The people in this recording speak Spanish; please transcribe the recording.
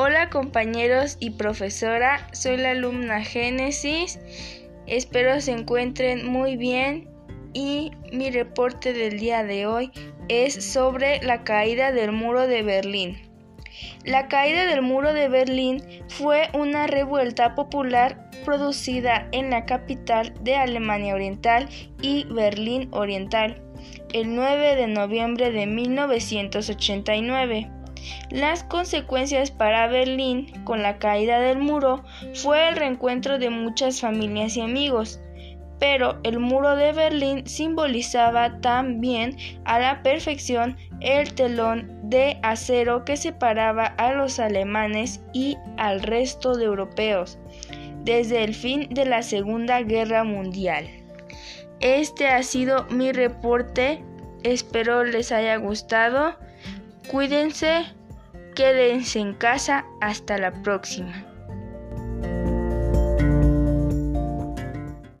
Hola compañeros y profesora, soy la alumna Génesis. Espero se encuentren muy bien y mi reporte del día de hoy es sobre la caída del muro de Berlín. La caída del muro de Berlín fue una revuelta popular producida en la capital de Alemania Oriental y Berlín Oriental el 9 de noviembre de 1989. Las consecuencias para Berlín con la caída del muro fue el reencuentro de muchas familias y amigos, pero el muro de Berlín simbolizaba también a la perfección el telón de acero que separaba a los alemanes y al resto de europeos desde el fin de la Segunda Guerra Mundial. Este ha sido mi reporte, espero les haya gustado. Cuídense, quédense en casa, hasta la próxima.